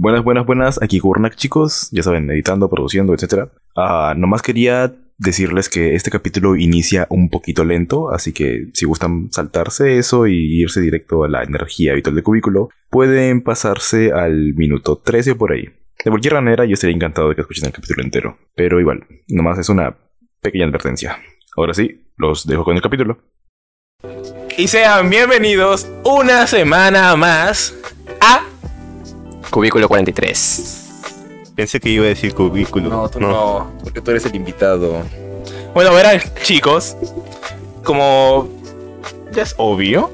Buenas, buenas, buenas. Aquí Gurnak, chicos. Ya saben, editando, produciendo, etc. Ah, nomás quería decirles que este capítulo inicia un poquito lento, así que si gustan saltarse eso y irse directo a la energía habitual del cubículo, pueden pasarse al minuto 13 por ahí. De cualquier manera, yo estaría encantado de que escuchen el capítulo entero. Pero igual, nomás es una pequeña advertencia. Ahora sí, los dejo con el capítulo. Y sean bienvenidos una semana más a Cubículo 43. Pensé que iba a decir cubículo. No, tú no, porque tú eres el invitado. Bueno, verán, chicos, como ya es obvio,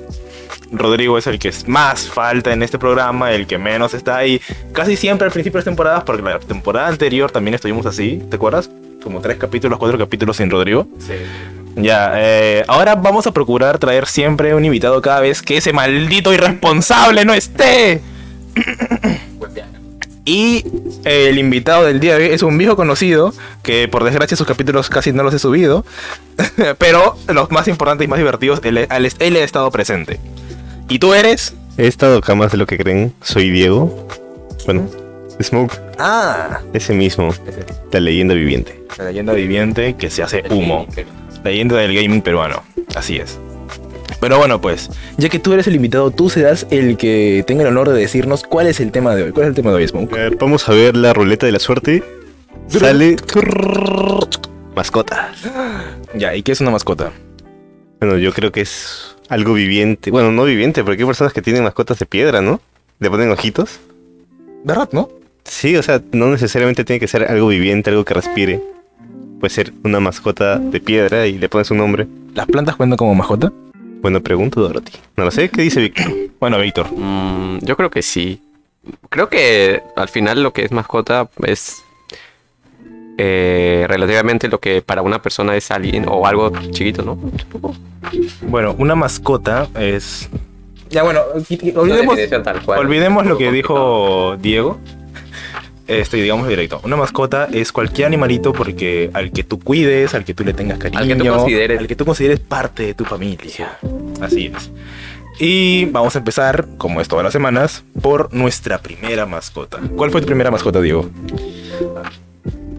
Rodrigo es el que más falta en este programa, el que menos está ahí. Casi siempre al principio de las temporadas, porque la temporada anterior también estuvimos así, ¿te acuerdas? Como tres capítulos, cuatro capítulos sin Rodrigo. Sí. Ya, eh, ahora vamos a procurar traer siempre un invitado cada vez que ese maldito irresponsable no esté. Y el invitado del día de hoy es un viejo conocido que por desgracia sus capítulos casi no los he subido, pero los más importantes y más divertidos, él, ha estado presente. ¿Y tú eres? He estado acá más de lo que creen. Soy Diego. Bueno, Smoke, Ah, ese mismo. La leyenda viviente. la leyenda viviente que se hace humo. La leyenda del gaming peruano. Así es. Pero bueno, pues, ya que tú eres el invitado, tú serás el que tenga el honor de decirnos cuál es el tema de hoy. ¿Cuál es el tema de hoy, A Smoke? ver, vamos a ver la ruleta de la suerte. Sale. Mascota. Ya, ¿y qué es una mascota? Bueno, yo creo que es algo viviente. Bueno, no viviente, porque hay personas que tienen mascotas de piedra, ¿no? Le ponen ojitos. ¿Verdad, no? Sí, o sea, no necesariamente tiene que ser algo viviente, algo que respire. Puede ser una mascota de piedra y le pones un nombre. ¿Las plantas cuentan como mascota? Bueno, pregunto, Dorothy. No lo sé, ¿qué dice Víctor? Bueno, Víctor. Mm, yo creo que sí. Creo que al final lo que es mascota es eh, relativamente lo que para una persona es alguien o algo chiquito, ¿no? Bueno, una mascota es. Ya, bueno, olvidemos, definición tal cual. olvidemos lo que dijo Diego. Este, digamos directo. Una mascota es cualquier animalito porque al que tú cuides, al que tú le tengas cariño, Al que tú consideres. al que tú consideres parte de tu familia. Así es. Y vamos a empezar, como es todas las semanas, por nuestra primera mascota. ¿Cuál fue tu primera mascota, Diego?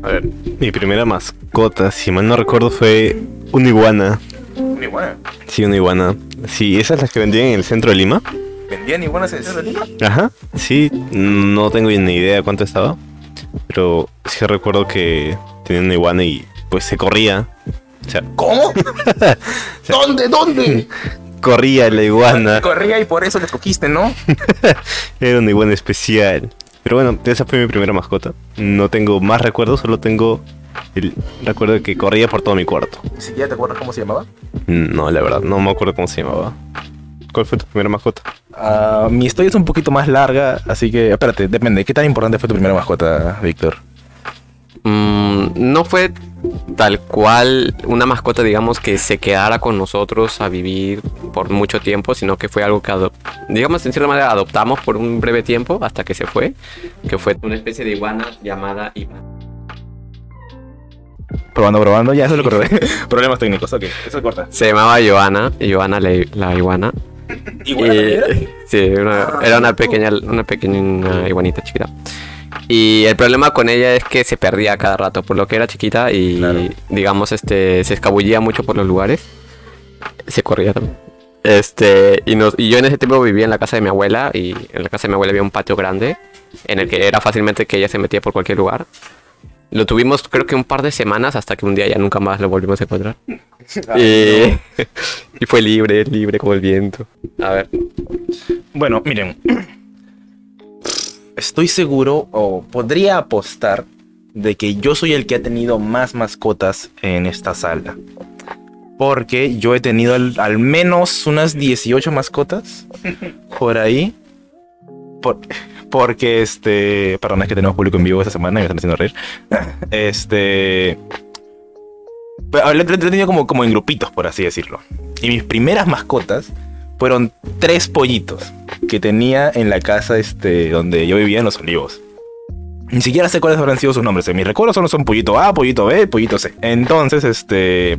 A ver, mi primera mascota, si mal no recuerdo, fue una iguana. Una iguana. Sí, una iguana. Sí, esas las que vendían en el centro de Lima. ¿Vendían iguanas en Lima? Ajá. Sí, no tengo ni idea cuánto estaba. Pero sí recuerdo que tenía una iguana y pues se corría. O sea, ¿Cómo? ¿Dónde? ¿Dónde? corría la iguana. Corría y por eso le cogiste, ¿no? Era una iguana especial. Pero bueno, esa fue mi primera mascota. No tengo más recuerdos, solo tengo el recuerdo de que corría por todo mi cuarto. Si ya te acuerdas cómo se llamaba. No, la verdad, no me acuerdo cómo se llamaba. ¿Cuál fue tu primera mascota? Ah, mi historia es un poquito más larga, así que espérate, depende. ¿Qué tan importante fue tu primera mascota, Víctor? Mm, no fue tal cual una mascota, digamos, que se quedara con nosotros a vivir por mucho tiempo, sino que fue algo que, digamos, en cierta manera adoptamos por un breve tiempo hasta que se fue, que fue una especie de iguana llamada Iván. Probando, probando, ya eso lo corté. Problemas técnicos, ok, eso corta. Se llamaba Joana, Joana la, la iguana. ¿Iguana Y- también era? sí, una- era una pequeña, una pequeña iguanita chiquita. Y el problema con ella es que se perdía cada rato, por lo que era chiquita y Claro. digamos este se escabullía mucho por los lugares. Se corría también. Este, y, nos, y yo en ese tiempo vivía en la casa de mi abuela y en la casa de mi abuela había un patio grande en el que era fácilmente que ella se metía por cualquier lugar. Lo tuvimos creo que un par de semanas hasta que un día ya nunca más lo volvimos a encontrar. y, y fue libre, libre como el viento. A ver, Bueno, miren. Estoy seguro, o podría apostar, de que yo soy el que ha tenido más mascotas en esta sala. Porque yo he tenido al, al menos unas 18 mascotas por ahí. Por- porque este. Perdón, es que tenemos público en vivo esta semana y me están haciendo reír. Este. Pero lo he tenido como, como en grupitos, por así decirlo. Y mis primeras mascotas fueron tres pollitos que tenía en la casa este, donde yo vivía en Los Olivos. Ni siquiera sé cuáles habrán sido sus nombres. En mis recuerdos solo son pollito A, pollito B, pollito C. Entonces, este.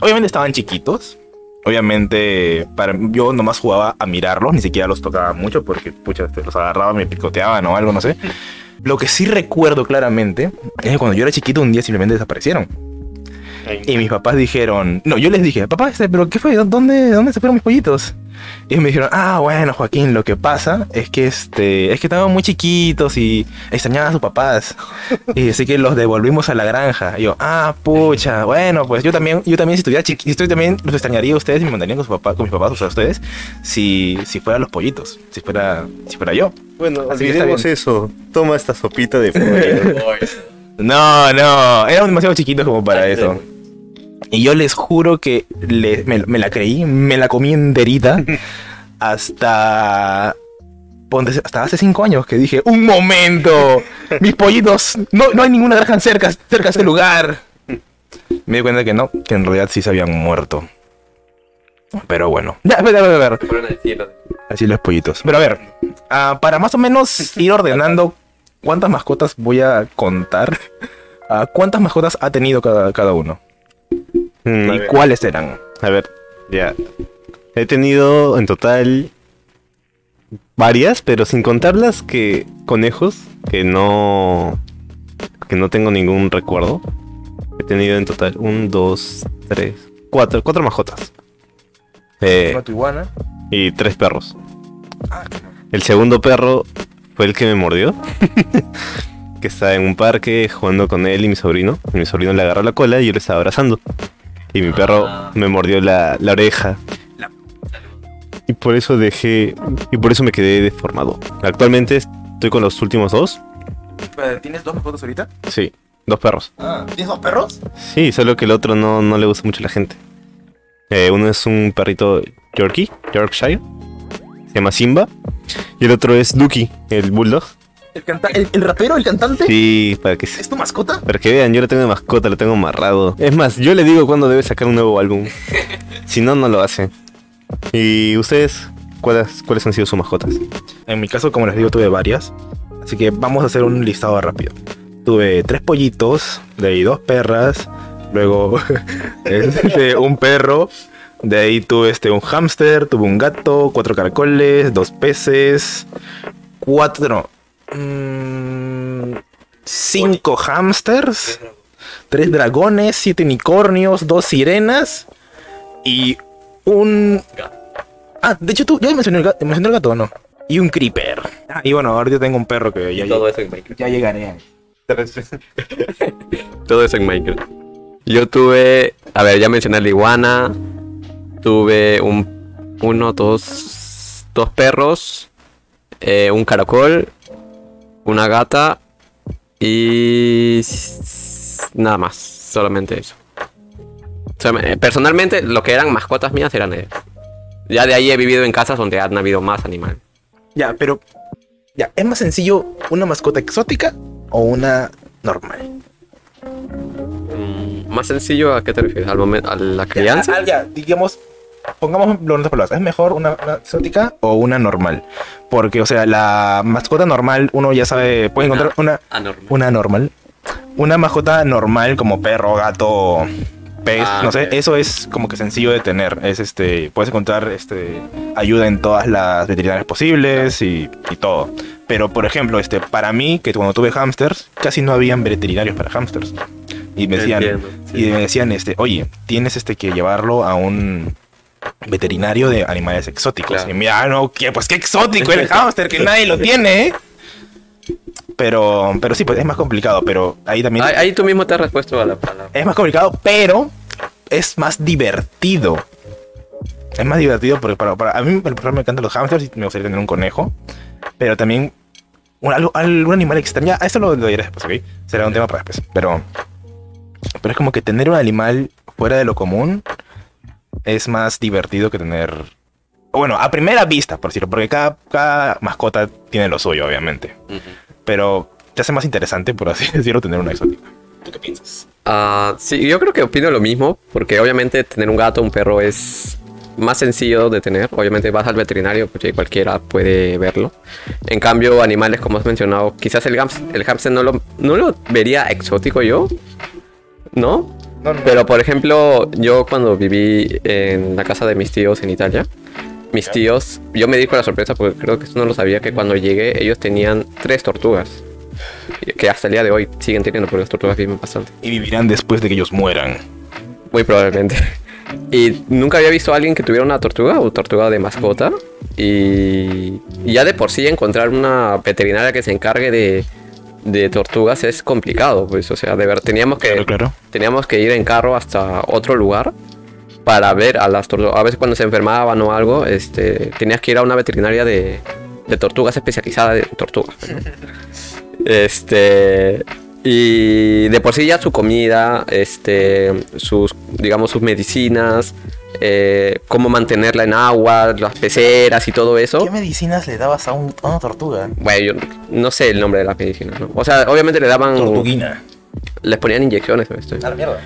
Obviamente estaban chiquitos. Obviamente, para, yo nomás jugaba a mirarlos, ni siquiera los tocaba mucho porque, pucha, los agarraba, me picoteaban o algo, no sé. Lo que sí recuerdo claramente es que cuando yo era chiquito un día simplemente desaparecieron. Y mis papás dijeron, no, yo les dije, papá, este, pero ¿qué fue? ¿Dónde, dónde se fueron mis pollitos? Y me dijeron, ah, bueno, Joaquín, lo que pasa es que este, es que estaban muy chiquitos y extrañaban a sus papás. Y así que los devolvimos a la granja. Y yo, ah, pucha, bueno, pues yo también, yo también si estuviera chiquito, estoy también los extrañaría a ustedes y me mandarían con su papá, con mis papás, o sea, ustedes, si, si fueran los pollitos, si fuera, si fuera yo. Bueno, Así olvidemos eso. Toma esta sopita de pollo. No, no, éramos demasiado chiquitos como para eso. Y yo les juro que le- me, me la creí, me la comí enterita hasta... hasta hace cinco años que dije, un momento, mis pollitos, no, no hay ninguna granja cerca, cerca de este lugar. Me di cuenta que no, que en realidad sí se habían muerto. Pero bueno, ya, a ver, a ver, a ver. Así los pollitos. Pero a ver, ah, para más o menos ir ordenando cuántas mascotas voy a contar, ah, cuántas mascotas ha tenido cada, cada uno Mm, y cuáles eran. A ver, ya. He tenido en total varias, pero sin contar las que conejos, que no que no tengo ningún recuerdo. He tenido en total un, dos, tres, cuatro, cuatro mascotas. Eh, Una iguana. y tres perros. El segundo perro fue el que me mordió. que estaba en un parque jugando con él y mi sobrino. Y mi sobrino le agarró la cola y yo lo estaba abrazando. Y mi perro me mordió la, la oreja. Y por eso dejé. Y por eso me quedé deformado. Actualmente estoy con los últimos dos. ¿Tienes dos mascotas ahorita? Sí, dos perros. Ah, ¿Tienes dos perros? Sí, solo que el otro no, no le gusta mucho a la gente. Eh, uno es un perrito Yorkie, Yorkshire. Se llama Simba. Y el otro es Duki, el bulldog. ¿El, canta el, el rapero, el cantante? Sí, para que, ¿Es tu mascota? para que vean, yo lo tengo de mascota, lo tengo amarrado. Es más, yo le digo cuándo debe sacar un nuevo álbum. si no, no lo hace. ¿Y ustedes? ¿Cuáles, ¿Cuáles han sido sus mascotas? En mi caso, como les digo, tuve varias. Así que vamos a hacer un listado rápido. Tuve tres pollitos, de ahí dos perras, luego este, un perro, de ahí tuve este, un hámster, tuve un gato, cuatro caracoles, dos peces, cuatro... mm, cinco hámsters, tres dragones, siete unicornios, dos sirenas y un... Ah, de hecho tú, ya mencioné el gato, mencioné el gato o no. Y un creeper. Ah, y bueno, ahora yo tengo un perro que ya, Todo eso en Minecraft. ya llegaré. Todo eso en Minecraft. Yo tuve, a ver, ya mencioné la iguana. Tuve un, uno, dos, dos perros, eh, un caracol, una gata y nada más, solamente eso. O sea, me- personalmente, lo que eran mascotas mías eran ellas. Ya de ahí he vivido en casas donde han habido más animales. Ya, pero... Ya, ¿es más sencillo una mascota exótica o una normal? Mm, Más sencillo, ¿a qué te refieres? ¿Al momento, a la crianza? Ya, ya, digamos, pongamos en otras palabras, ¿es mejor una, una exótica o una normal? Porque, o sea, la mascota normal, uno ya sabe, puede encontrar una, Anormal. una normal. Una mascota normal como perro, gato, pez, Ah, no sé, eso es como que sencillo de tener. Es este, puedes encontrar este ayuda en todas las veterinarias posibles y, y todo. Pero por ejemplo, este, para mí, que cuando tuve hamsters, casi no habían veterinarios para hamsters. Y me decían, Entiendo, sí. y me decían, este, oye, tienes este que llevarlo a un veterinario de animales exóticos. Claro. Y mira, no, ¿qué? pues qué exótico el hámster, que nadie lo tiene, ¿eh? Pero, pero sí, pues es más complicado, pero ahí también Ahí, ahí tú mismo te has respuesto a la palabra. es más complicado, pero es más divertido. Es más divertido porque para, para- a mí por ejemplo, me encantan los hamsters y me gustaría tener un conejo, pero también un, algo- algún animal extraño. Ah, Eso lo, lo diré después, ¿ok? Será un tema para después. Pero, pero es como que tener un animal fuera de lo común es más divertido que tener... Bueno, a primera vista, por decirlo, porque cada, cada mascota tiene lo suyo, obviamente. Pero te hace más interesante, por así decirlo, tener una exótica. ¿Tú qué piensas? Ah, sí, yo creo que opino lo mismo, porque obviamente tener un gato, un perro es más sencillo de tener. Obviamente vas al veterinario, porque cualquiera puede verlo. En cambio, animales como has mencionado, quizás el, gams- el hamster no lo, no lo vería exótico yo, ¿no? No, no. Pero por ejemplo, yo cuando viví en la casa de mis tíos en Italia, mis tíos, yo me di con la sorpresa porque creo que esto no lo sabía, que cuando llegué ellos tenían tres tortugas. Que hasta el día de hoy siguen teniendo, porque las tortugas viven bastante. Y vivirán después de que ellos mueran. Muy probablemente. Y nunca había visto a alguien que tuviera una tortuga o tortuga de mascota. Y, y ya de por sí encontrar una veterinaria que se encargue de, de tortugas es complicado. Pues, o sea, de ver, teníamos que, Claro, claro. teníamos que ir en carro hasta otro lugar para ver a las tortugas. A veces cuando se enfermaban o algo, este, tenías que ir a una veterinaria de, de tortugas especializada de tortugas. Este. Y de por sí ya su comida, este, sus, digamos, sus medicinas, eh, cómo mantenerla en agua, las peceras y todo eso. ¿Qué medicinas le dabas a, un- a una tortuga? Bueno, yo no sé el nombre de las medicinas, ¿no? O sea, obviamente le daban, Tortuguina. les ponían inyecciones. Esto. A la mierda.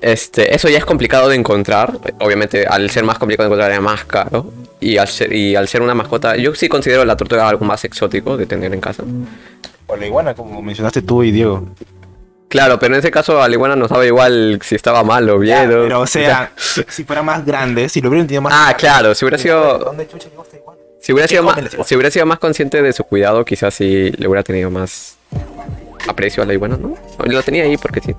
Este, eso ya es complicado de encontrar. Obviamente, al ser más complicado de encontrar, es más caro. Y al, ser, y al ser una mascota, yo sí considero la tortuga algo más exótico de tener en casa. O la iguana, como mencionaste tú y Diego. Claro, pero en ese caso a la iguana no sabe igual si estaba mal o bien. o- Pero, o sea, si fuera más grande, si lo hubieran tenido más. Ah, claro, si hubiera sido, ¿Dónde chucha llegó esta iguana? si hubiera sido, ¿Qué más, si hubiera sido más consciente de su cuidado, quizás sí le hubiera tenido más aprecio a la iguana, ¿no? Lo tenía ahí porque sí.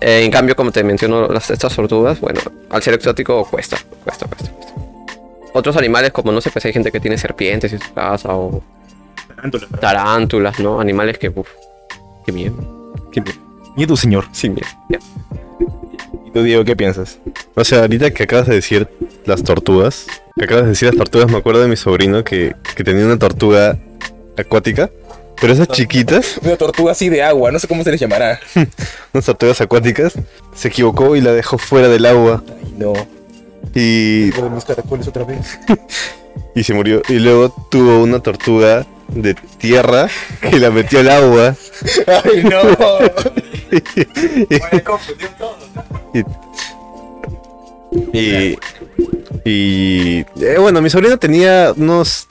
Eh, en cambio, como te menciono, las, estas tortugas, bueno, al ser exótico cuesta, cuesta, cuesta, cuesta. Otros animales, como no sé, pues hay gente que tiene serpientes en su casa o tarántulas, ¿no? Animales que, uff, qué miedo. Qué. ¿Y tú, señor? Sí. Ya. ¿Y tú, Diego, qué piensas? O sea, ahorita que acabas de decir las tortugas, que acabas de decir las tortugas, me acuerdo de mi sobrino que, que tenía una tortuga acuática, pero esas chiquitas, Una tortuga así de agua, no sé cómo se les llamará. unas tortugas acuáticas, se equivocó y la dejó fuera del agua Ay, no. y, Tengo mis caracoles otra vez. y se murió. Y luego tuvo una tortuga de tierra que la metió al agua. Ay, no. Y, y eh, bueno, mi sobrino tenía unos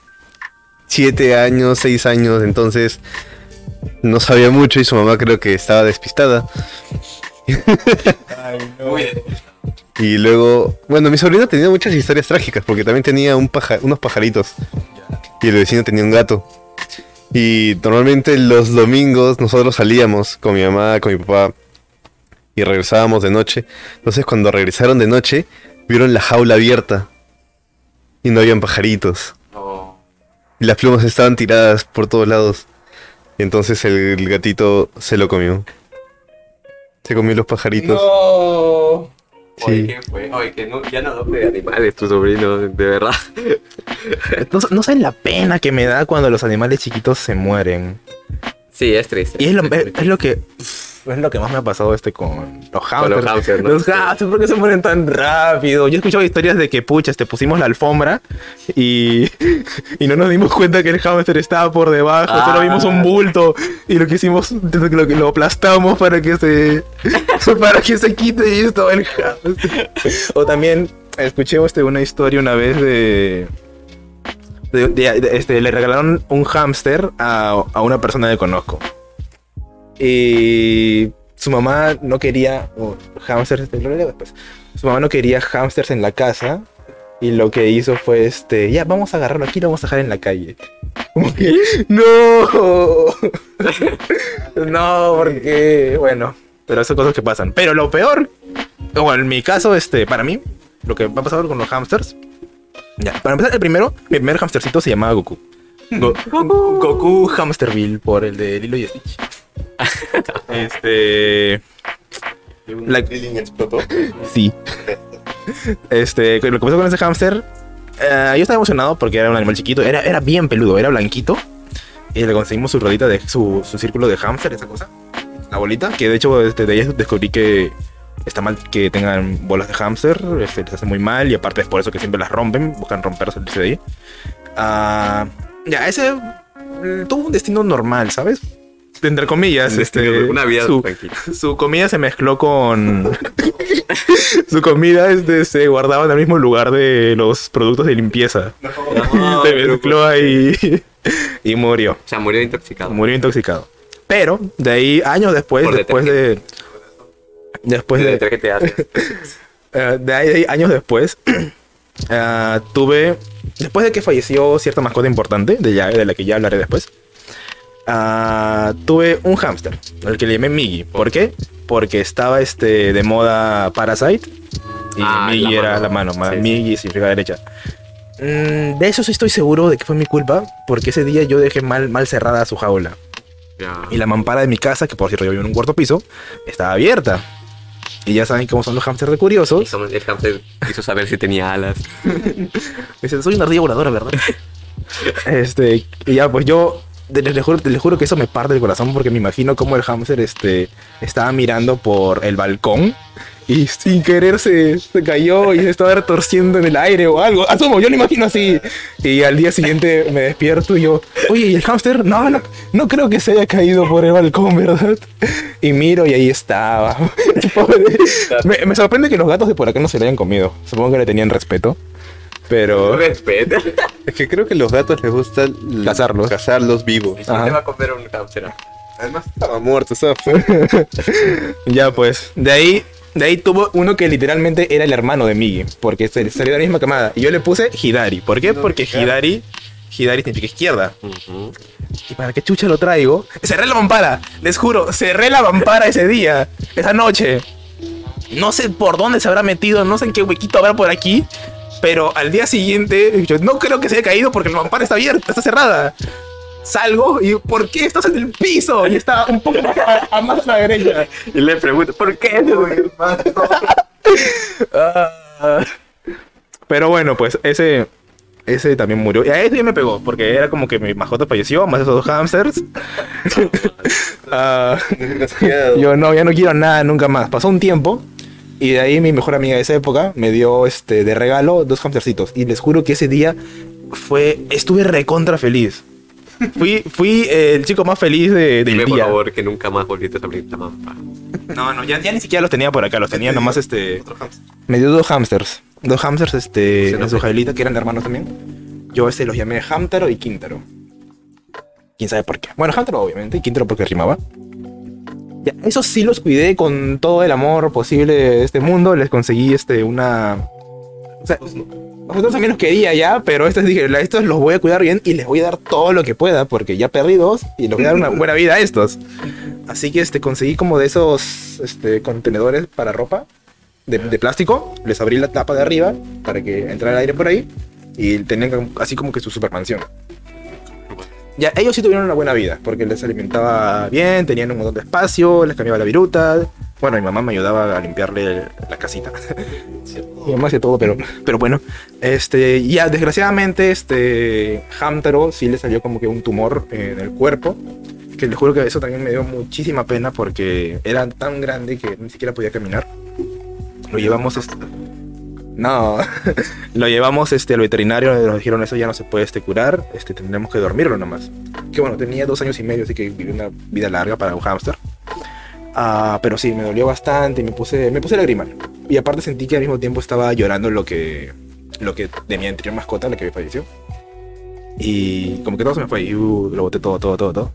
7 años, 6 años, entonces no sabía mucho y su mamá creo que estaba despistada. Ay, no. Y luego, bueno, mi sobrino tenía muchas historias trágicas porque también tenía un paja- unos pajaritos y el vecino tenía un gato. Y normalmente los domingos nosotros salíamos con mi mamá, con mi papá y regresábamos de noche. Entonces cuando regresaron de noche, vieron la jaula abierta y no habían pajaritos. Y las plumas estaban tiradas por todos lados. Y entonces el, el gatito se lo comió. Se comió los pajaritos. No. Sí. Oye, ¿qué fue? Oye, que no, ya no adopte de animales tu sobrino, de verdad. No, no saben la pena que me da cuando los animales chiquitos se mueren. Sí, es triste. Y es lo, es, es lo que. Es lo que más me ha pasado este con los Con los hamsters. hamsters, ¿no? Los hamsters, ¿por qué se mueren tan rápido? Yo he escuchado historias de que, pucha, te pusimos la alfombra y, y no nos dimos cuenta que el hamster estaba por debajo. Solo Ah. vimos un bulto y lo que hicimos, lo, lo aplastamos para que se, para que se quite y estaba el hamster. O también escuché este, una historia una vez de, de- de- de- este, le regalaron un hámster a, a una persona que conozco. Y su mamá no quería o hámsters, este, lo leo después. Su mamá no quería hámsters en la casa. Y lo que hizo fue este, ya vamos a agarrarlo aquí y lo vamos a dejar en la calle. Como que, no. no, porque, bueno, pero son cosas que pasan. Pero lo peor, bueno, en mi caso, este, para mí, lo que va a pasar con los hamsters. Ya, para empezar, el primero, mi primer hamstercito se llamaba Goku. Go- Goku Hamsterville por el de Lilo y Stitch. este. La- explotó? Sí. Este, lo que pasó con ese hámster, eh, yo estaba emocionado porque era un animal chiquito, era, era bien peludo, era blanquito. Y le conseguimos su rodita de su, su círculo de hámster, esa cosa. La bolita, que de hecho este, de ahí descubrí que está mal que tengan bolas de hámster, este, les hace muy mal y aparte es por eso que siempre las rompen, buscan romper salirse de ahí. Ah, ya, ese mm, tuvo un destino normal, ¿sabes? Entre comillas, este, una vida su, tranquila. su comida se mezcló con. su comida este, se guardaba en el mismo lugar de los productos de limpieza. se mezcló ahí y murió. O sea, murió intoxicado. Murió intoxicado. Pero de ahí, años después, Por después de. Después de, ¿Qué te haces? eh, de ahí, de ahí, años después, ah, tuve, después de que falleció cierta mascota importante, de, ya, de la que ya hablaré después, ah, tuve un hámster, al que le llamé Miggy. ¿Por qué? Porque estaba este, de moda Parasite y Ah, Miggy era mano. la mano, ma- Sí, sí. Miggy significa derecha. Mm, de eso sí estoy seguro de que fue mi culpa, porque ese día yo dejé mal, mal cerrada su jaula. Y la mampara de mi casa, que por cierto yo vivo en un cuarto piso, estaba abierta. Y ya saben cómo son los hámsters de curiosos. el hamster quiso saber si tenía alas. Dice, soy una ardilla voladora, ¿verdad? este, y ya, pues yo de- les, juro, les juro que eso me parte el corazón porque me imagino cómo el hámster este, estaba mirando por el balcón y sin querer se, se cayó y se estaba retorciendo en el aire o algo. Asumo, yo lo imagino así. Y al día siguiente me despierto y yo, oye, ¿y el hámster? No, no, no creo que se haya caído por el balcón, ¿verdad? Y miro y ahí estaba. Pobre. Me, me sorprende que los gatos de por acá no se lo hayan comido. Supongo que le tenían respeto. Pero... Respeta. Es que creo que a los gatos les gusta Cazarlos. cazarlos vivos. Te va a comer un hamster? Además estaba muerto, fuera. Ya pues, de ahí, de ahí tuvo uno que literalmente era el hermano de Migi, porque salió de la misma camada. Y yo le puse Hidari. ¿Por qué? Porque Hidari, Hidari significa izquierda. ¿Y para qué chucha lo traigo? Cerré la mampara, les juro, cerré la mampara ese día, esa noche. No sé por dónde se habrá metido, no sé en qué huequito habrá por aquí. Pero al día siguiente, yo no creo que se haya caído porque la mampara está abierta, está cerrada. Salgo y ¿por qué estás en el piso? Y está un poco más a, a más a la derecha. Y le pregunto, ¿por qué? Ah. Pero bueno, pues ese ese también murió. Y a ese ya me pegó, porque era como que mi mascota falleció, más esos dos hamsters. Ah, yo no, ya no quiero nada nunca más. Pasó un tiempo y de ahí mi mejor amiga de esa época me dio este de regalo dos hamstercitos. Y les juro que ese día fue, estuve recontra feliz. Fui, fui eh, el chico más feliz de, del Dime por día. favor que nunca más volviste a abrir la mampa. No, no, ya, ya ni siquiera los tenía por acá, los tenía nomás este. Me dio dos hamsters. Dos hamsters este, Sí, en su sé. jaulita, que eran hermanos también. Yo este los llamé Hamtaro y Quintero. Quién sabe por qué. Bueno, Hamtaro obviamente, y Quintero porque rimaba. Ya, esos sí los cuidé con todo el amor posible de este mundo. Les conseguí este una. O sea, nosotros también los quería ya, pero estos dije, "La- estos los voy a cuidar bien y les voy a dar todo lo que pueda, porque ya perdí dos y les voy a dar una buena vida a estos. Así que este, conseguí como de esos este, contenedores para ropa de, de plástico. Les abrí la tapa de arriba para que entrara el aire por ahí. Y tenían así como que su supermansión. Ya, ellos sí tuvieron una buena vida, porque les alimentaba bien, tenían un montón de espacio, les cambiaba la viruta. Bueno, mi mamá me ayudaba a limpiarle la casita. mi mamá hacía todo, pero, pero bueno. Este, ya, desgraciadamente, este, Hamtaro sí le salió como que un tumor en el cuerpo. Que les juro que eso también me dio muchísima pena porque era tan grande que ni siquiera podía caminar. Lo llevamos este, no, lo llevamos este, al veterinario, nos dijeron eso ya no se puede este, curar, este, tendremos que dormirlo nomás. Que bueno, tenía dos años y medio, así que viví una vida larga para un hámster. Ah, pero sí, me dolió bastante y me puse, me puse lagrimal. Y aparte sentí que al mismo tiempo estaba llorando lo que, lo que de mi anterior mascota, la que falleció. Y como que todo se me fue y uh, lo boté todo, todo, todo, todo.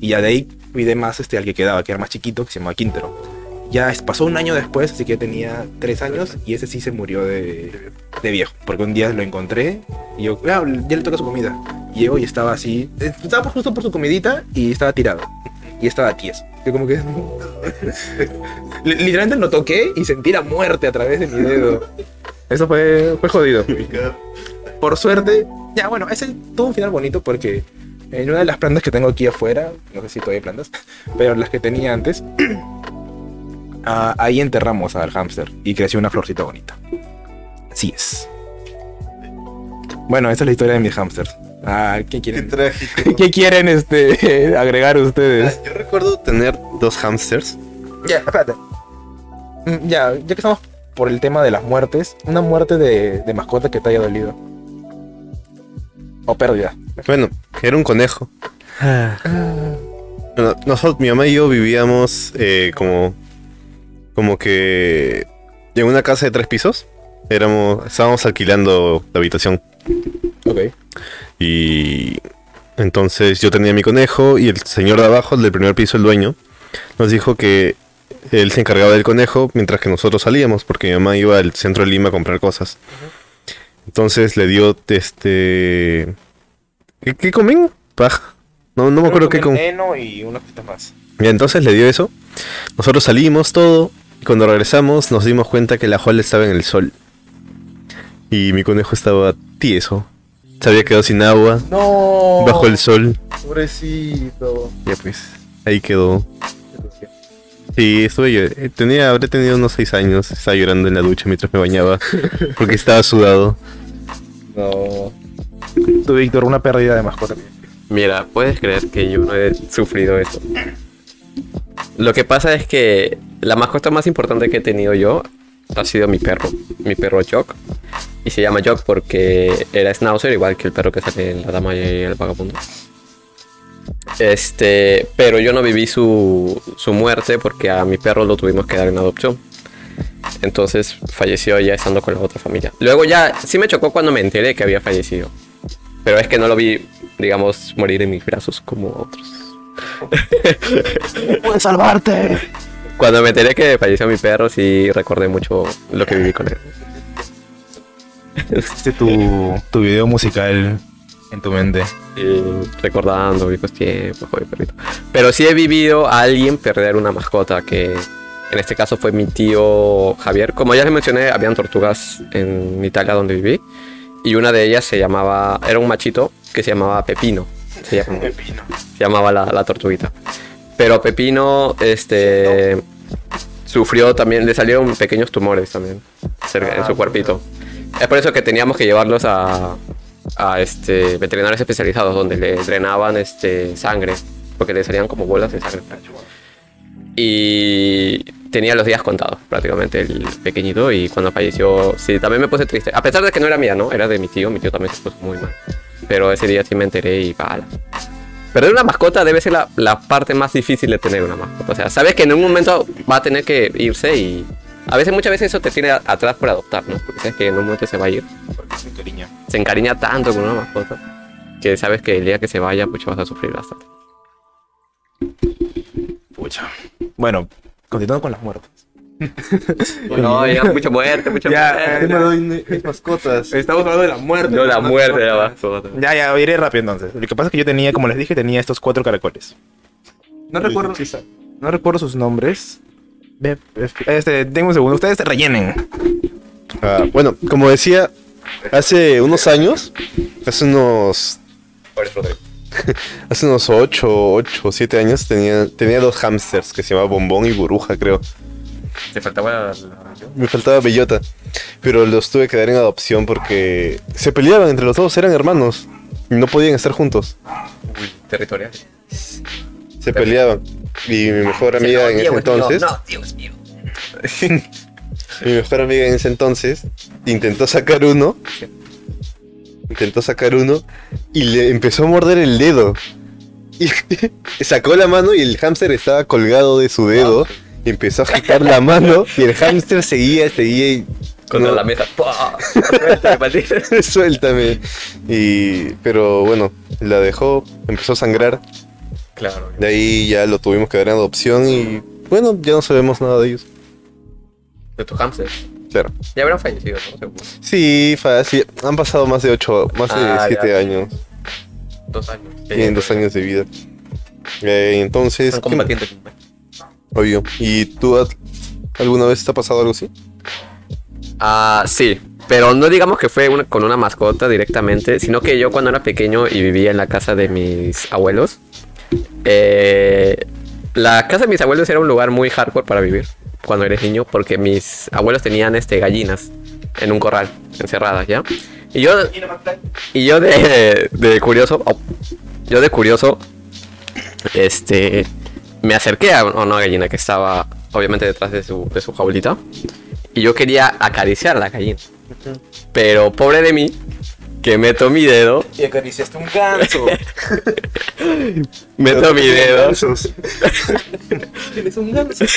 Y ya de ahí cuidé más este, al que quedaba, que era más chiquito, que se llamaba Quintero. Ya pasó un año después, así que tenía tres años y ese sí se murió de, de viejo. Porque un día lo encontré y yo, "Ah, ya le toca su comida. Llego y estaba así, eh, estaba justo por su comidita y estaba tirado. Y estaba tieso. Yo como que... Li- Literalmente lo toqué y sentí la muerte a través de mi dedo. Eso fue, fue jodido. Por suerte, ya bueno, ese tuvo un final bonito porque en una de las plantas que tengo aquí afuera, no sé si todavía hay plantas, pero las que tenía antes, ah, ahí enterramos al hámster y creció una florcita bonita. Así es. Bueno, esa es la historia de mis hámsters. Ah, ¿qué Qué quieren? trágico. ¿Qué quieren este, agregar ustedes? Yo recuerdo tener dos hamsters. Ya, espérate. Mm, Ya, ya que estamos por el tema de las muertes, una muerte de, de mascota que te haya dolido. O pérdida. Bueno, era un conejo. Bueno, nosotros, mi mamá y yo vivíamos eh, como, como que en una casa de tres pisos. Éramos, estábamos alquilando la habitación Ok. y entonces yo tenía mi conejo y el señor de abajo, el del primer piso, el dueño, nos dijo que él se encargaba del conejo mientras que nosotros salíamos, porque mi mamá iba al centro de Lima a comprar cosas. Entonces le dio este. ¿Qué, qué comen? Paja. No, no me acuerdo qué comen. Y unas más. Y entonces le dio eso. Nosotros salimos todo. Y cuando regresamos nos dimos cuenta que la jaula estaba en el sol. Y mi conejo estaba tieso. Se había quedado sin agua. No. Bajo el sol. Pobrecito. Ya pues. Ahí quedó. Sí, estuve yo. eh, Tenía, habré tenido unos 6 años. Estaba llorando en la ducha mientras me bañaba. Porque estaba sudado. No. Tú, Víctor, una pérdida de mascota. Mira, puedes creer que yo no he sufrido eso. Lo que pasa es que la mascota más importante que he tenido yo ha sido mi perro, mi perro Jock. Y se llama Jock porque era schnauzer, igual que el perro que sale en La Dama y el Vagabundo. Este, pero yo no viví su, su muerte porque a mi perro lo tuvimos que dar en adopción. Entonces falleció ya estando con la otra familia. Luego ya sí me chocó cuando me enteré que había fallecido. Pero es que no lo vi, digamos, morir en mis brazos como otros. ¡Puedes salvarte! Cuando me enteré que falleció mi perro, sí recordé mucho lo que viví con él. Hiciste tu, tu video musical en tu mente. Y recordando viejos tiempos, joder, perrito. Pero sí he vivido a alguien perder una mascota, que en este caso fue mi tío Javier. Como ya les mencioné, habían tortugas en Italia donde viví. Y una de ellas se llamaba, era un machito que se llamaba Pepino. Se llamaba, se llamaba la, la tortuguita. Pero Pepino, este, sufrió también, le salieron pequeños tumores también cerca, en su cuerpito. Es por eso que teníamos que llevarlos a, a este, veterinarios especializados donde le drenaban este, sangre, porque le salían como bolas de sangre. Y tenía los días contados prácticamente el pequeñito y cuando falleció, sí, también me puse triste. A pesar de que no era mía, ¿no? Era de mi tío, mi tío también se puso muy mal. Pero ese día sí me enteré y pala. Perder una mascota debe ser la, la parte más difícil de tener una mascota. O sea, sabes que en un momento va a tener que irse y a veces, muchas veces eso te tiene a- atrás por adoptar, ¿no? Porque sabes que en un momento se va a ir. Porque es un cariño. Se encariña tanto con una mascota que sabes que el día que se vaya, pues vas a sufrir bastante. Pucha. Bueno, continuando con las muertes. No, ya, mucha muerte, mucha Ya, muerte. eh, mascotas. Estamos hablando de la muerte. No, la muerte de la mascota. Ya, ya, iré rápido entonces. Lo que pasa es que yo tenía, como les dije, tenía estos cuatro caracoles. No recuerdo, no recuerdo sus nombres. Este, tengo un segundo. Ustedes rellenen. Ah, bueno, como decía, hace unos años, hace unos Hace unos 8, 8 o 7 años tenía, tenía dos hamsters que se llamaban Bombón y Buruja, creo. Te faltaba Me faltaba Bellota. Pero los tuve que dar en adopción porque se peleaban entre los dos, eran hermanos. Y no podían estar juntos. territorial. Se peleaban. Y mi mejor amiga en ese entonces. Dios mío. Mi mejor amiga en ese entonces intentó sacar uno. Intentó sacar uno y le empezó a morder el dedo. Y sacó la mano y el hámster estaba colgado de su dedo. Y empezó a agitar la mano y el hámster seguía, seguía y... Contra no, la mesa. Suéltame. Suéltame. Y... Pero bueno, la dejó, empezó a sangrar. Claro. De ahí ya lo tuvimos que dar en adopción y... Bueno, ya no sabemos nada de ellos. De tu hamster. Claro. Ya habrán fallecido, ¿no? Seguro. Sí, fácil. Han pasado más de 8, más de Ah, 7 ya. años. Dos años. Tienen dos años de vida. Eh, entonces, Son ¿qué- combatientes. Obvio. ¿Y tú alguna vez te ha pasado algo así? Ah, sí. Pero no digamos que fue con una mascota directamente, sino que yo cuando era pequeño y vivía en la casa de mis abuelos, eh, la casa de mis abuelos era un lugar muy hardcore para vivir cuando eres niño, porque mis abuelos tenían este, gallinas en un corral, encerradas, ¿ya? Y yo, y yo de, de curioso, oh, yo de curioso, este, me acerqué a una gallina que estaba obviamente detrás de su, de su jaulita y yo quería acariciar a la gallina. Pero pobre de mí, que meto mi dedo, Y acariciaste un ganso. meto mi dedo. Tienes un ganso.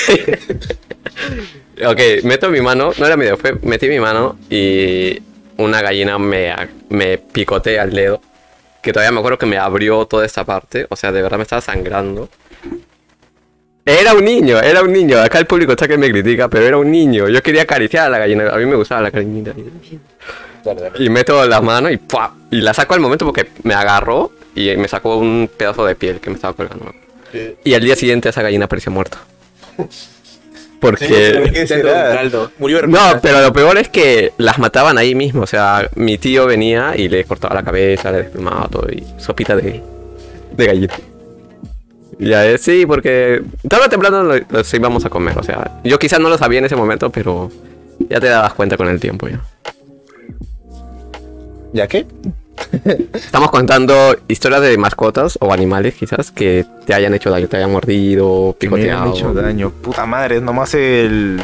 Ok, meto mi mano, no era mi dedo, fue, metí mi mano y una gallina me, me picotea el dedo. Que todavía me acuerdo que me abrió toda esta parte, o sea, de verdad me estaba sangrando. Era un niño, era un niño. Acá el público está que me critica, pero era un niño. Yo quería acariciar a la gallina. A mí me gustaba la gallinita. Y meto la mano y ¡pua! Y la saco al momento porque me agarró y me sacó un pedazo de piel que me estaba colgando. Y al día siguiente esa gallina apareció muerta. Porque... De No, pero lo peor es que las mataban ahí mismo. O sea, mi tío venía y le cortaba la cabeza, le desplumaba todo y sopita de, de gallina. Ya es, sí, porque tarde o temprano lo- los íbamos a comer. O sea, yo quizás no lo sabía en ese momento, pero ya te dabas cuenta con el tiempo ya. ¿Ya qué? Estamos contando historias de mascotas o animales quizás que te hayan hecho daño, te hayan mordido, Que me picoteado. han hecho daño. Puta madre, nomás el.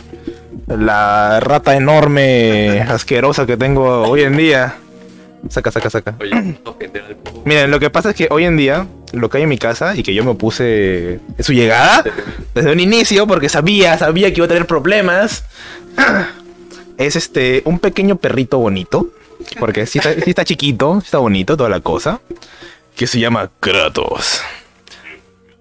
La rata enorme, asquerosa que tengo hoy en día. Saca, saca, saca. Miren, lo que pasa es que hoy en día, lo que hay en mi casa y que yo me opuse en su llegada, desde un inicio, porque sabía, sabía que iba a tener problemas, es este, un pequeño perrito bonito, porque sí está, está chiquito, está bonito, toda la cosa, que se llama Kratos.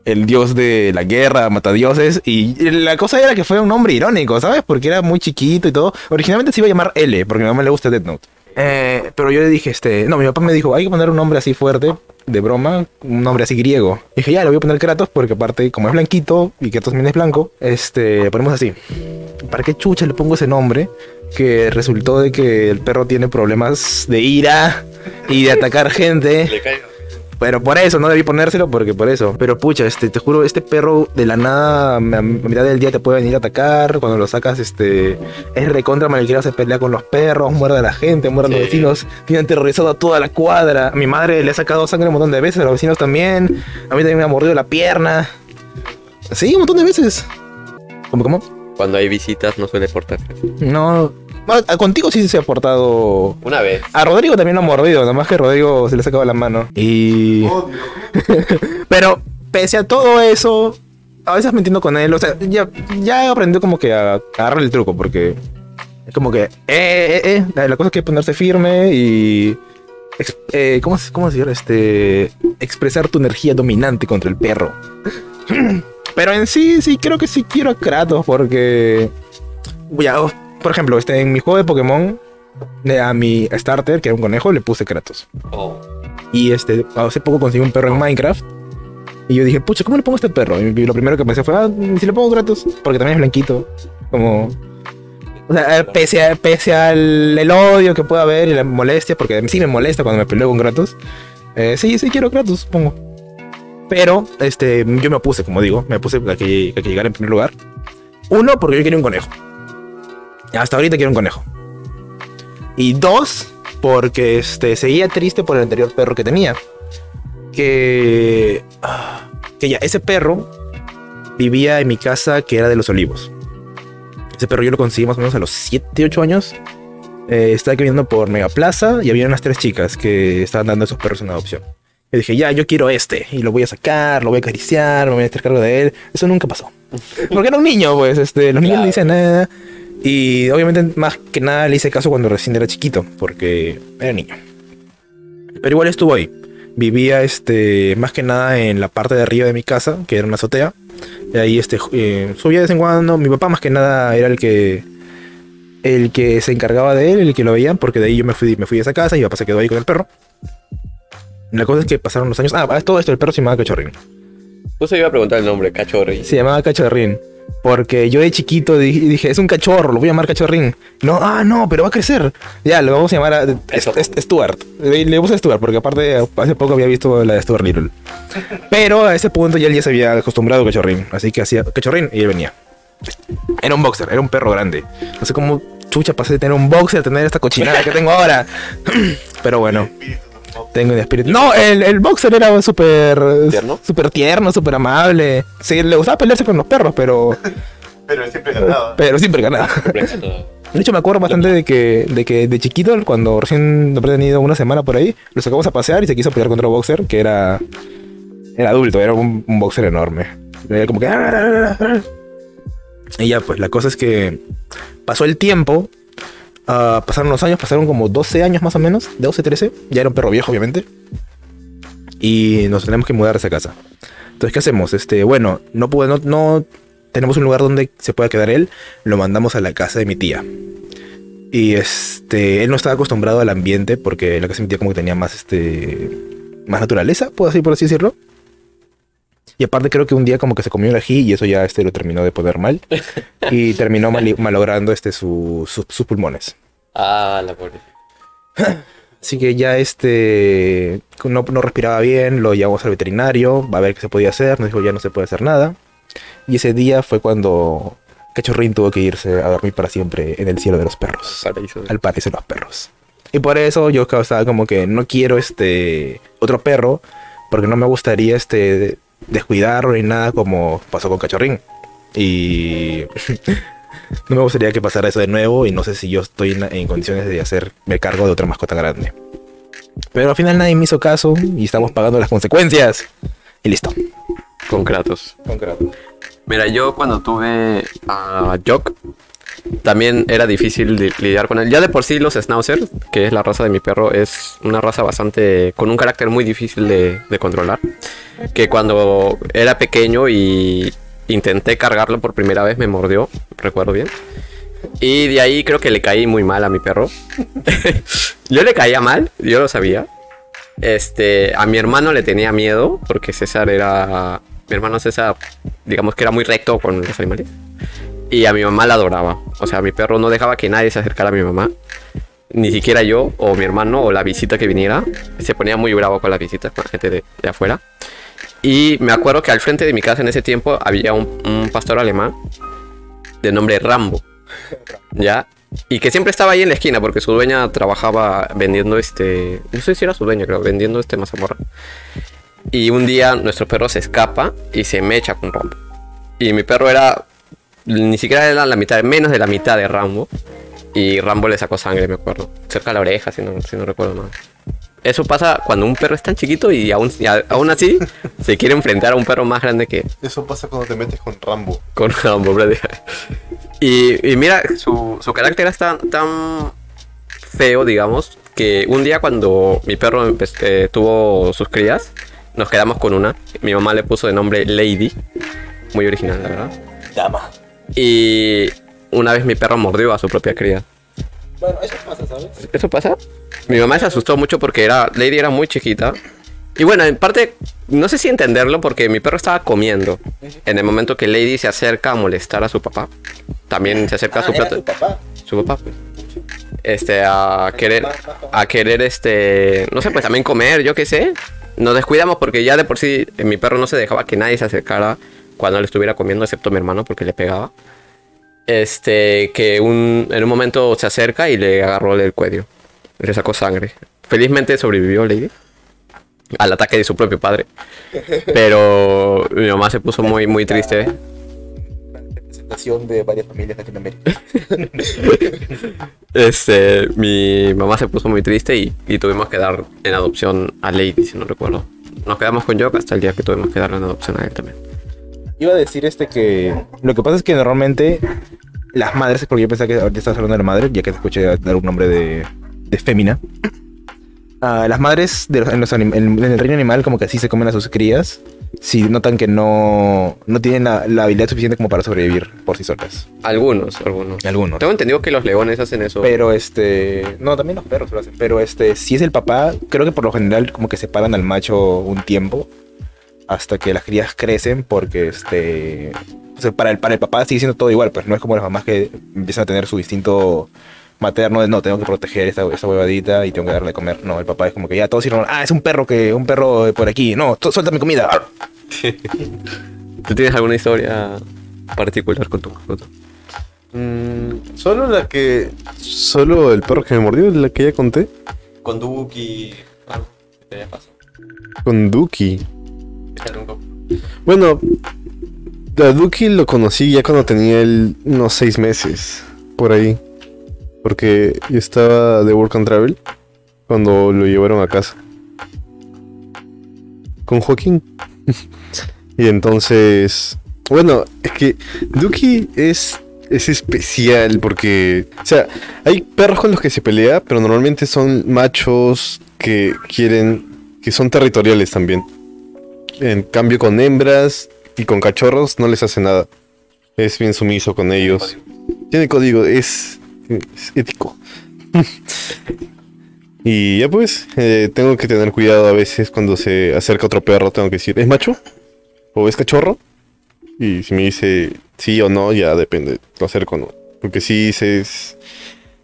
El dios de la guerra, matadioses. Y la cosa era que fue un nombre irónico, ¿sabes? Porque era muy chiquito y todo. Originalmente se iba a llamar L, porque a mi mamá le gusta Death Note. Eh, pero yo le dije, este, no, mi papá me dijo, hay que poner un nombre así fuerte, de broma, un nombre así griego. Y dije, ya, le voy a poner Kratos porque aparte, como es blanquito y Kratos también es blanco, este, le ponemos así. ¿Para qué chucha le pongo ese nombre? Que resultó de que el perro tiene problemas de ira y de atacar gente. Pero por eso, no debí ponérselo porque por eso. Pero pucha, este, te juro, este perro de la nada, a mitad del día te puede venir a atacar. Cuando lo sacas, este, es recontra malcriado, se pelea con los perros, muerde a la gente, muerde a los Sí. vecinos. Tienen terrorizado a toda la cuadra. A mi madre le ha sacado sangre un montón de veces, a los vecinos también. A mí también me ha mordido la pierna. Sí, un montón de veces. ¿Cómo, cómo? Cuando hay visitas no suele portarse. No. Bueno, contigo sí se ha portado Una vez. a Rodrigo también lo ha mordido, nada más que Rodrigo se le ha sacado la mano. Y. Pero pese a todo eso, a veces me entiendo con él. O sea, ya, ya he aprendido como que a, a agarrarle el truco, porque es como que, eh, eh, eh, la cosa es que ponerse firme y. eh, ¿cómo, se- ¿Cómo decir? Este. Expresar tu energía dominante contra el perro. Pero en sí, sí, creo que sí quiero a Kratos, porque. Ya, por ejemplo, este, en mi juego de Pokémon, a mi starter, que era un conejo, le puse Kratos. Y este, hace poco conseguí un perro en Minecraft. Y yo dije, pucha, ¿cómo le pongo a este perro? Y lo primero que pensé fue, ah, si le pongo Kratos, porque también es blanquito. Como. O sea, eh, pese, a- pese al el odio que pueda haber y la molestia, porque sí me molesta cuando me peleo con Kratos. eh, sí, sí quiero Kratos, supongo. Pero, este, yo me opuse, como digo, me puse a que, a que llegara en primer lugar. Uno, porque yo quería un conejo. Hasta ahorita quiero un conejo. Y dos, porque este, seguía triste por el anterior perro que tenía. Que. ah, Que ya, ese perro vivía en mi casa que era de los olivos. Ese perro yo lo conseguí más o menos a los 7, 8 años. Eh, estaba caminando por Mega Plaza y había unas tres chicas que estaban dando a esos perros en adopción. Y dije, ya, yo quiero este. Y lo voy a sacar, lo voy a acariciar, me voy a hacer cargo de él. Eso nunca pasó. Porque era un niño, pues. Este, los niños no dicen nada. Y obviamente, más que nada, le hice caso cuando recién era chiquito, porque era niño. Pero igual estuvo ahí. Vivía, este, más que nada en la parte de arriba de mi casa, que era una azotea. Y ahí, este, eh, subía de vez en cuando. Mi papá, más que nada, era el que, el que se encargaba de él, el que lo veía, porque de ahí yo me fui, me fui a esa casa y mi papá se quedó ahí con el perro. La cosa es que pasaron los años. Ah, todo esto, el perro se llamaba Cachorrín. Justo iba a preguntar el nombre, cachorro. Se llamaba Cachorrín. Porque yo de chiquito di- dije, es un cachorro, lo voy a llamar Cachorrín. No, ah, no, pero va a crecer. Ya, lo vamos a llamar a, Eso. es- es- Stuart. Le, le puse Stuart, porque aparte hace poco había visto la de Stuart Little. Pero a ese punto ya él ya se había acostumbrado a Cachorrín. Así que hacía Cachorrín y él venía. Era un boxer, era un perro grande. No sé cómo chucha pasé de tener un boxer a tener esta cochinada que tengo ahora. Pero bueno. Tengo un espíritu. No, el, el boxer era súper. ¿Tierno? Súper tierno, súper amable. Sí, le gustaba pelearse con los perros, pero. Pero siempre ganaba. Pero siempre ganaba. De hecho, me acuerdo bastante de que, de que de chiquito, cuando recién habré tenido una semana por ahí, lo sacamos a pasear y se quiso pelear contra un boxer que era. Era adulto, era un, un boxer enorme. Era como que. Y ya, pues la cosa es que pasó el tiempo. Ah, pasaron los años, pasaron como 12 años más o menos, 12, 13. Ya era un perro viejo, obviamente. y nos tenemos que mudar a esa casa. Entonces, ¿qué hacemos? Este, bueno, no, puede- no, no tenemos un lugar donde se pueda quedar él, lo mandamos a la casa de mi tía. Y este, él no estaba acostumbrado al ambiente porque la casa de mi tía como que tenía más este más naturaleza, puedo así por así decirlo. Y aparte creo que un día como que se comió el ají y eso ya este lo terminó de poner mal y terminó mali- malogrando este su- su- sus pulmones. Ah, la pobre. Así que ya este no, no respiraba bien, lo llevamos al veterinario, va a ver qué se podía hacer, nos dijo ya no se puede hacer nada. Y ese día fue cuando Cachorrín tuvo que irse a dormir para siempre en el cielo de los perros. Paraíso. Al paraíso de los perros. Y por eso yo estaba como que no quiero este otro perro, porque no me gustaría este descuidarlo ni nada como pasó con Cachorrín. Y no me gustaría que pasara eso de nuevo y no sé si yo estoy en, en condiciones de hacerme cargo de otra mascota grande. Pero al final nadie me hizo caso y estamos pagando las consecuencias. Y listo. Con Kratos. Mira, yo cuando tuve a Jock, también era difícil li- lidiar con él. Ya de por sí los Schnauzer, que es la raza de mi perro, es una raza bastante... con un carácter muy difícil de, de controlar. Que cuando era pequeño y intenté cargarlo por primera vez me mordió, recuerdo bien. Y de ahí creo que le caí muy mal a mi perro. yo le caía mal, yo lo sabía. Este, a mi hermano le tenía miedo porque César era. Mi hermano César, digamos que era muy recto con los animales. Y a mi mamá la adoraba. O sea, mi perro no dejaba que nadie se acercara a mi mamá. Ni siquiera yo, o mi hermano, o la visita que viniera. Se ponía muy bravo con las visitas, con la gente de, de afuera. Y me acuerdo que al frente de mi casa en ese tiempo había un, un pastor alemán de nombre Rambo. ¿Ya? Y que siempre estaba ahí en la esquina porque su dueña trabajaba vendiendo este. No sé si era su dueña, creo, vendiendo este mazamorra. Y un día nuestro perro se escapa y se mecha con Rambo. Y mi perro era. Ni siquiera era la mitad, menos de la mitad de Rambo. Y Rambo le sacó sangre, me acuerdo. Cerca de la oreja, si no, si no recuerdo mal. Eso pasa cuando un perro es tan chiquito y aún, y a- aún así se quiere enfrentar a un perro más grande que, Eso pasa cuando te metes con Rambo. con Rambo, brother. Y, y mira, su, su carácter es tan, tan feo, digamos, que un día cuando mi perro empe- eh, tuvo sus crías, nos quedamos con una. Mi mamá le puso de nombre Lady. Muy original, la verdad. Dama. Y una vez mi perro mordió a su propia cría. Bueno, eso pasa, ¿sabes? ¿Eso pasa? Mi mamá se asustó mucho porque era, Lady era muy chiquita. Y bueno, en parte, no sé si entenderlo porque mi perro estaba comiendo. En el momento que Lady se acerca a molestar a su papá, también se acerca a su plato. papá. Su papá. Este, a querer, a querer, este, no sé, pues también comer, yo qué sé. Nos descuidamos porque ya de por sí eh, mi perro no se dejaba que nadie se acercara cuando él estuviera comiendo, excepto mi hermano porque le pegaba. Este, que un, en un momento se acerca y le agarró el cuello. Le sacó sangre. Felizmente sobrevivió Lady al ataque de su propio padre. Pero mi mamá se puso muy, muy triste. Representación de varias familias de Latinoamérica. Este, mi mamá se puso muy triste y, y tuvimos que dar en adopción a Lady, si no recuerdo. Nos quedamos con Jock hasta el día que tuvimos que darle en adopción a él también. Iba a decir este que lo que pasa es que normalmente las madres, porque yo pensaba que ahorita estás hablando de la madre, ya que te escuché dar un nombre de, de fémina. Ah, las madres de los- en, los anim- en- en el reino animal como que así se comen a sus crías si notan que no, no tienen la, la habilidad suficiente como para sobrevivir por sí solas. Algunos, algunos. Algunos. Tengo entendido que los leones hacen eso. Pero este. No, también los perros lo hacen. Pero este, si es el papá, creo que por lo general como que separan al macho un tiempo. Hasta que las crías crecen. Porque este. o sea, para el, para el papá sigue siendo todo igual. Pues no es como las mamás que empiezan a tener su instinto materno de no, tengo que proteger esta, esta huevadita y tengo que darle de comer. No, el papá es como que ya todos hicieron. Ah, es un perro que. un perro por aquí. No, tú- suelta mi comida. ¿Tú tienes alguna historia particular con tu mascota? Mm, solo la que. Solo el perro que me mordió, la que ya conté. Con Duki. Te pasado. Con Duki. Bueno, a Duki lo conocí ya cuando tenía unos seis meses. Por ahí. Porque yo estaba de Work and Travel. Cuando lo llevaron a casa. Con Joaquín. y entonces. Bueno, es que Duki es. Es especial porque. O sea, hay perros con los que se pelea, pero normalmente son machos que quieren que son territoriales también. En cambio, con hembras y con cachorros no les hace nada. Es bien sumiso con ellos. Tiene código, es, es ético. y ya pues, eh, tengo que tener cuidado a veces cuando se acerca otro perro. Tengo que decir, ¿es macho? ¿O es cachorro? Y si me dice sí o no, ya depende. Lo acerco o no. Porque si se,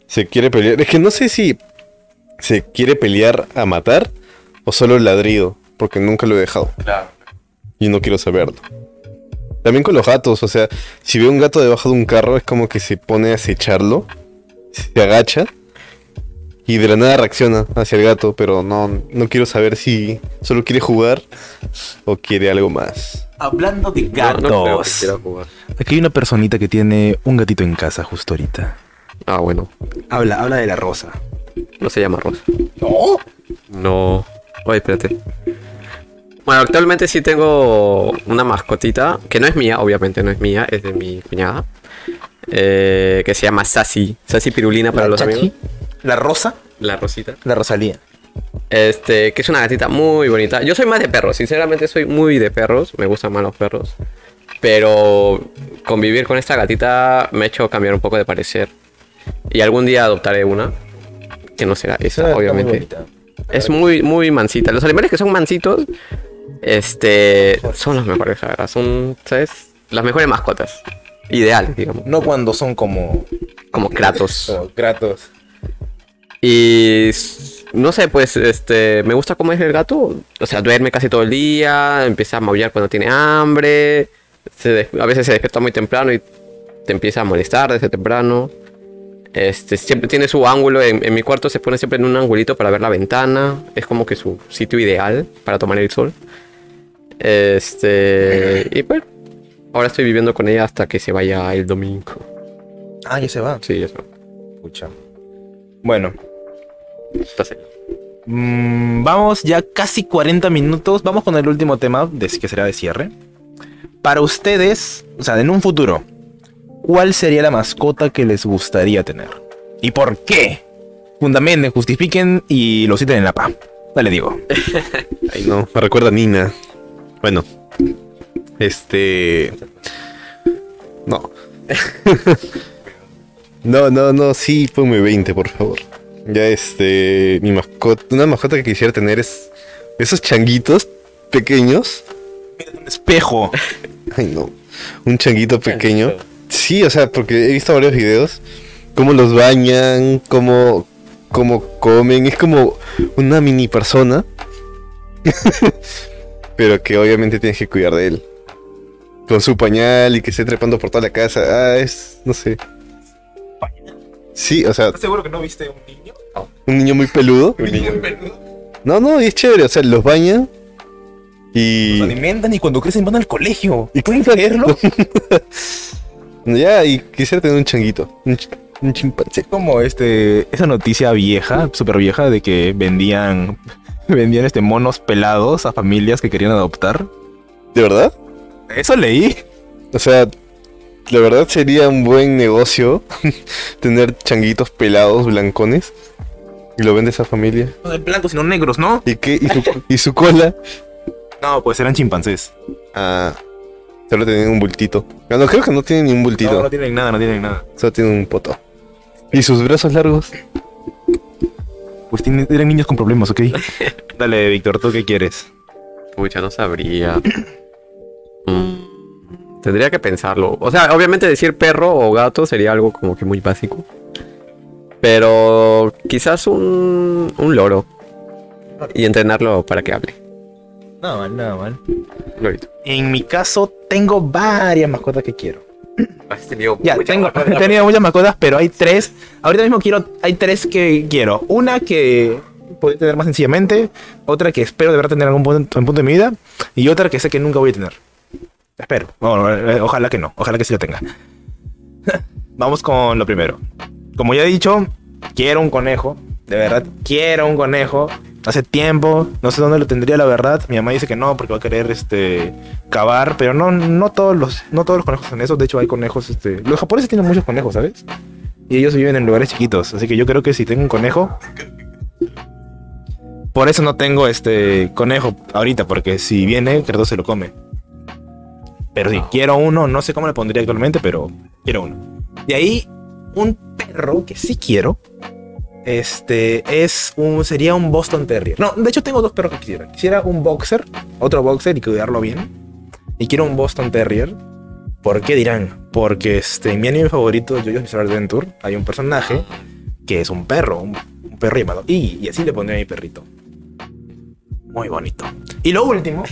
se quiere pelear. Es que no sé si se quiere pelear a matar o solo el ladrido. Porque nunca lo he dejado. Claro. Y no quiero saberlo. También con los gatos, o sea, si veo un gato debajo de un carro es como que se pone a acecharlo, se agacha y de la nada reacciona hacia el gato, pero no, no quiero saber si solo quiere jugar o quiere algo más. Hablando de No, no creo que gatos. quiera jugar. Aquí hay una personita que tiene un gatito en casa justo ahorita. Ah, bueno. Habla, habla de la rosa. No se llama Rosa. No. No. Oye, espérate. Bueno, actualmente sí tengo una mascotita, que no es mía, obviamente no es mía, es de mi cuñada. eh, que se llama Sassy. Sassy Pirulina para los Chachi, amigos. La rosa. La Rosita. La Rosalía. Este, que es una gatita muy bonita. Yo soy más de perros, sinceramente soy muy de perros. Me gustan más los perros. Pero convivir con esta gatita me ha hecho cambiar un poco de parecer. Y algún día adoptaré una. Que no será esa, obviamente. Es muy, muy mansita. Los animales que son mansitos, este, son los mejores, la verdad. Son, ¿sabes? Las mejores mascotas. Ideales, digamos. No cuando son como, Como Kratos. como Kratos. Y no sé, pues este me gusta cómo es el gato. O sea, duerme casi todo el día, empieza a maullar cuando tiene hambre. se a veces se despierta muy temprano y te empieza a molestar desde temprano. Este, siempre tiene su ángulo. En, en mi cuarto se pone siempre en un angulito para ver la ventana. Es como que su sitio ideal para tomar el sol. Este. Y pues. Ahora estoy viviendo con ella hasta que se vaya el domingo. Ah, ya se va. Sí, eso. Escucha. Bueno, Entonces, mm, vamos ya casi 40 minutos. Vamos con el último tema, que será de cierre. Para ustedes, o sea, en un futuro, ¿cuál sería la mascota que les gustaría tener? ¿Y por qué? Fundamenten, justifiquen y lo citen en la PA. Dale, digo. Ay, no, me recuerda a Nina. Bueno, este. No. no, no, no, sí, ponme 20, por favor. Ya, este. Mi mascota. Una mascota que quisiera tener es. Esos changuitos pequeños. Un espejo. Ay, no. Un changuito pequeño. Sí, o sea, porque he visto varios videos. Cómo los bañan, cómo, cómo comen. Es como una mini persona. Pero que obviamente tienes que cuidar de él. Con su pañal y que esté trepando por toda la casa. Ah, es. no sé. Sí, o sea, ¿Estás seguro que no viste un niño? un niño muy peludo. Un niño muy peludo. No, no, y es chévere. O sea, los baña. Y. Los alimentan y cuando crecen van al colegio. ¿Y pueden creerlo? Ya, y quisiera tener un changuito. Un, ch- un chimpancé. como este esa noticia vieja, súper vieja, de que vendían vendían este monos pelados a familias que querían adoptar. ¿De verdad? Eso leí. O sea, la verdad sería un buen negocio tener changuitos pelados, blancones. Y lo vende esa familia. No de blancos, sino negros, ¿no? ¿Y qué? ¿Y su, y su cola? No, pues eran chimpancés. Ah, solo tienen un bultito. No, no, creo que no tienen ni un bultito. No, no tienen nada, no tienen nada. Solo tienen un poto. ¿Y sus brazos largos? Pues tienen, eran niños con problemas, ¿ok? Dale, Víctor, ¿tú qué quieres? Pucha, no sabría. Mm, Tendría que pensarlo. O sea, obviamente decir perro o gato sería algo como que muy básico. Pero quizás un, un loro. Y entrenarlo para que hable. No, mal, nada mal. Lorito. En mi caso, tengo varias mascotas que quiero. Has tenido Ya, mucha tengo, mascota. he tenido muchas mascotas, pero hay tres. Ahorita mismo quiero, hay tres que quiero. Una que puedo tener más sencillamente, otra que espero de verdad tener en algún punto, en punto de mi vida, y otra que sé que nunca voy a tener. Espero. Bueno, eh, ojalá que no, ojalá que sí la tenga. Vamos con lo primero. Como ya he dicho, quiero un conejo. De verdad, quiero un conejo. Hace tiempo, no sé dónde lo tendría la verdad. Mi mamá dice que no, porque va a querer este cavar, pero no, no todos los, no todos los conejos son eso. De hecho, hay conejos, este. Los japoneses tienen muchos conejos, ¿sabes? Y ellos viven en lugares chiquitos. Así que yo creo que si tengo un conejo. Por eso no tengo este conejo ahorita, porque si viene, Credo se lo come. Pero sí, quiero uno, no sé cómo le pondría actualmente, pero quiero uno. De ahí, un perro que sí quiero. Este es un. Sería un Boston Terrier. No, de hecho tengo dos perros que quisiera. Quisiera un boxer, otro boxer y cuidarlo bien. Y quiero un Boston Terrier. ¿Por qué dirán? Porque este, en mi anime favorito, JoJo's Bizarre Adventure, hay un personaje que es un perro, un, un perro llamado y así le pondré a mi perrito. Muy bonito. Y lo último,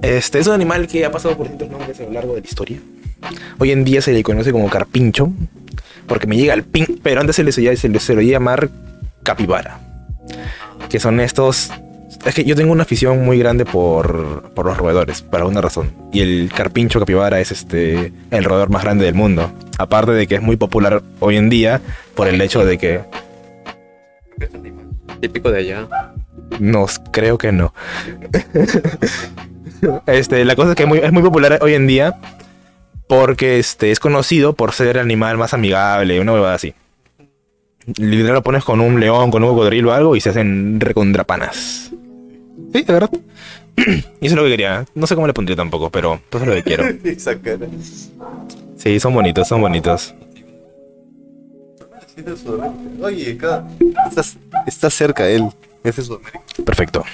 este es un animal que ha pasado por distintos nombres a lo largo de la historia. Hoy en día se le conoce como carpincho, porque me llega el pin, pero antes se le, le- se le solía llamar capibara, que son estos... Es que yo tengo una afición muy grande por, por los roedores, por alguna razón. Y el carpincho capibara es este el roedor más grande del mundo. Aparte de que es muy popular hoy en día por el hecho de que Típico de allá. No, creo que no. este, la cosa es que es muy, es muy popular hoy en día porque este, es conocido por ser el animal más amigable, una huevada así. Literal lo pones con un león, con un cocodrilo o algo y se hacen recontrapanas. Sí, de verdad. y eso es lo que quería. No sé cómo le pondría tampoco, pero eso es lo que quiero. Sí, son bonitos, son bonitos. Oye, acá. Estás, está cerca él. Ese es. Perfecto.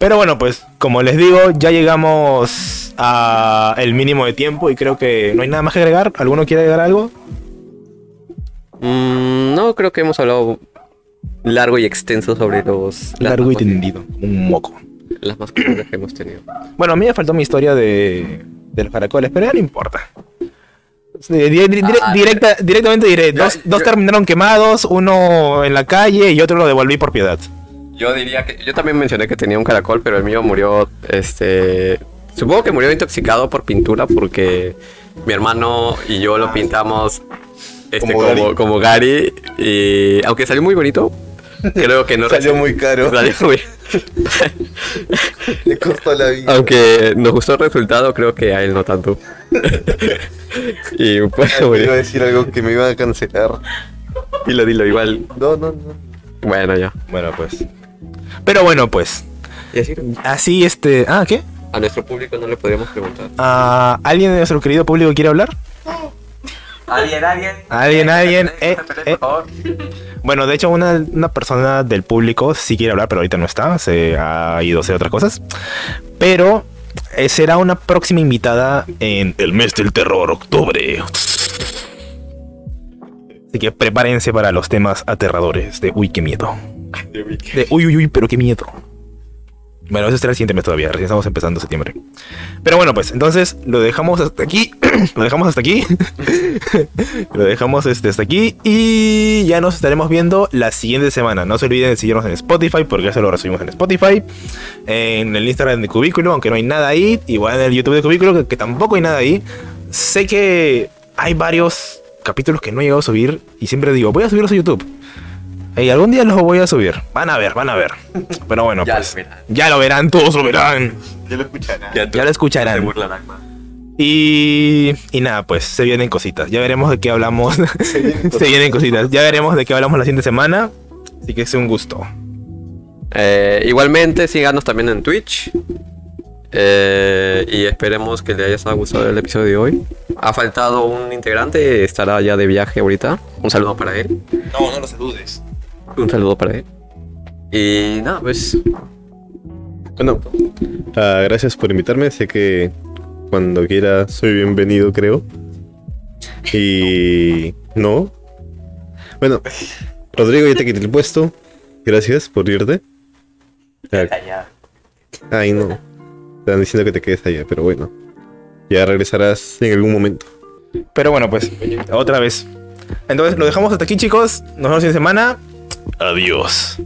Pero bueno, pues como les digo, ya llegamos a el mínimo de tiempo y creo que no hay nada más que agregar. ¿Alguno quiere agregar algo? Mm, no, creo que hemos hablado largo y extenso sobre los Largo y tendido. Un moco. Las mascotas que hemos tenido. Bueno, a mí me faltó mi historia de, de los caracoles, pero ya no importa. Dire- Ah, directa- directamente diré, yo- dos, terminaron quemados, uno en la calle y otro lo devolví por piedad. Yo diría que yo también mencioné que tenía un caracol, pero el mío murió este supongo que murió intoxicado por pintura porque mi hermano y yo lo pintamos este, Como como, Gary. como Gary y aunque salió muy bonito, creo que no Salió muy caro. salió muy- Le costó la vida. aunque nos gustó el resultado, creo que a él no tanto. y pues Iba a decir algo que me iban a cancelar. Dilo, dilo, igual. No, no, no. Bueno, ya. Bueno, pues. Pero bueno, pues. Y así, Así este. Ah, ¿qué? a nuestro público no le podríamos preguntar. Ah, ¿Alguien de nuestro querido público quiere hablar? Alguien, alguien. Alguien, alguien, eh, eh. Bueno, de hecho, una, una persona del público sí quiere hablar, pero ahorita no está. Se ha ido a hacer otras cosas. Pero eh, será una próxima invitada en el mes del terror, octubre. Así que prepárense para los temas aterradores de uy, qué miedo. De uy, uy, uy, pero qué miedo. Bueno, eso será el siguiente mes todavía, recién estamos empezando septiembre. Pero bueno, pues entonces lo dejamos hasta aquí. lo dejamos hasta aquí. lo dejamos este, hasta aquí. Y ya nos estaremos viendo la siguiente semana. No se olviden de seguirnos en Spotify, porque eso lo resumimos en Spotify. En el Instagram de Cubículo, aunque no hay nada ahí. Igual en el YouTube de Cubículo, que, que tampoco hay nada ahí. Sé que hay varios capítulos que no he llegado a subir. Y siempre digo, voy a subirlos a YouTube. Y algún día los voy a subir. Van a ver, van a ver. Pero bueno, Ya pues. lo verán. Ya lo verán, todos lo verán. Ya lo escucharán. Ya lo escucharán. burlarán. Y, y nada, pues se vienen cositas. Ya veremos de qué hablamos. se vienen cositas. Ya veremos de qué hablamos la siguiente semana. Así que es un gusto. Eh, igualmente, síganos también en Twitch. Eh, y esperemos que les haya gustado el episodio de hoy. Ha faltado un integrante, estará ya de viaje ahorita. Un saludo para él. No, no lo saludes. Un saludo para él. Y nada, pues. Bueno, ah, gracias por invitarme. Sé que cuando quiera soy bienvenido, creo. Y no. Bueno, Rodrigo, ya te quité el puesto. Gracias por irte. Ah, Ay, no. Están diciendo que te quedes allá, pero bueno. Ya regresarás en algún momento. Pero bueno, pues otra vez. Entonces lo dejamos hasta aquí, chicos. Nos vemos en semana. Adiós.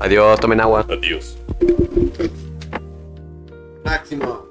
Adiós, tomen agua. Adiós. Máximo.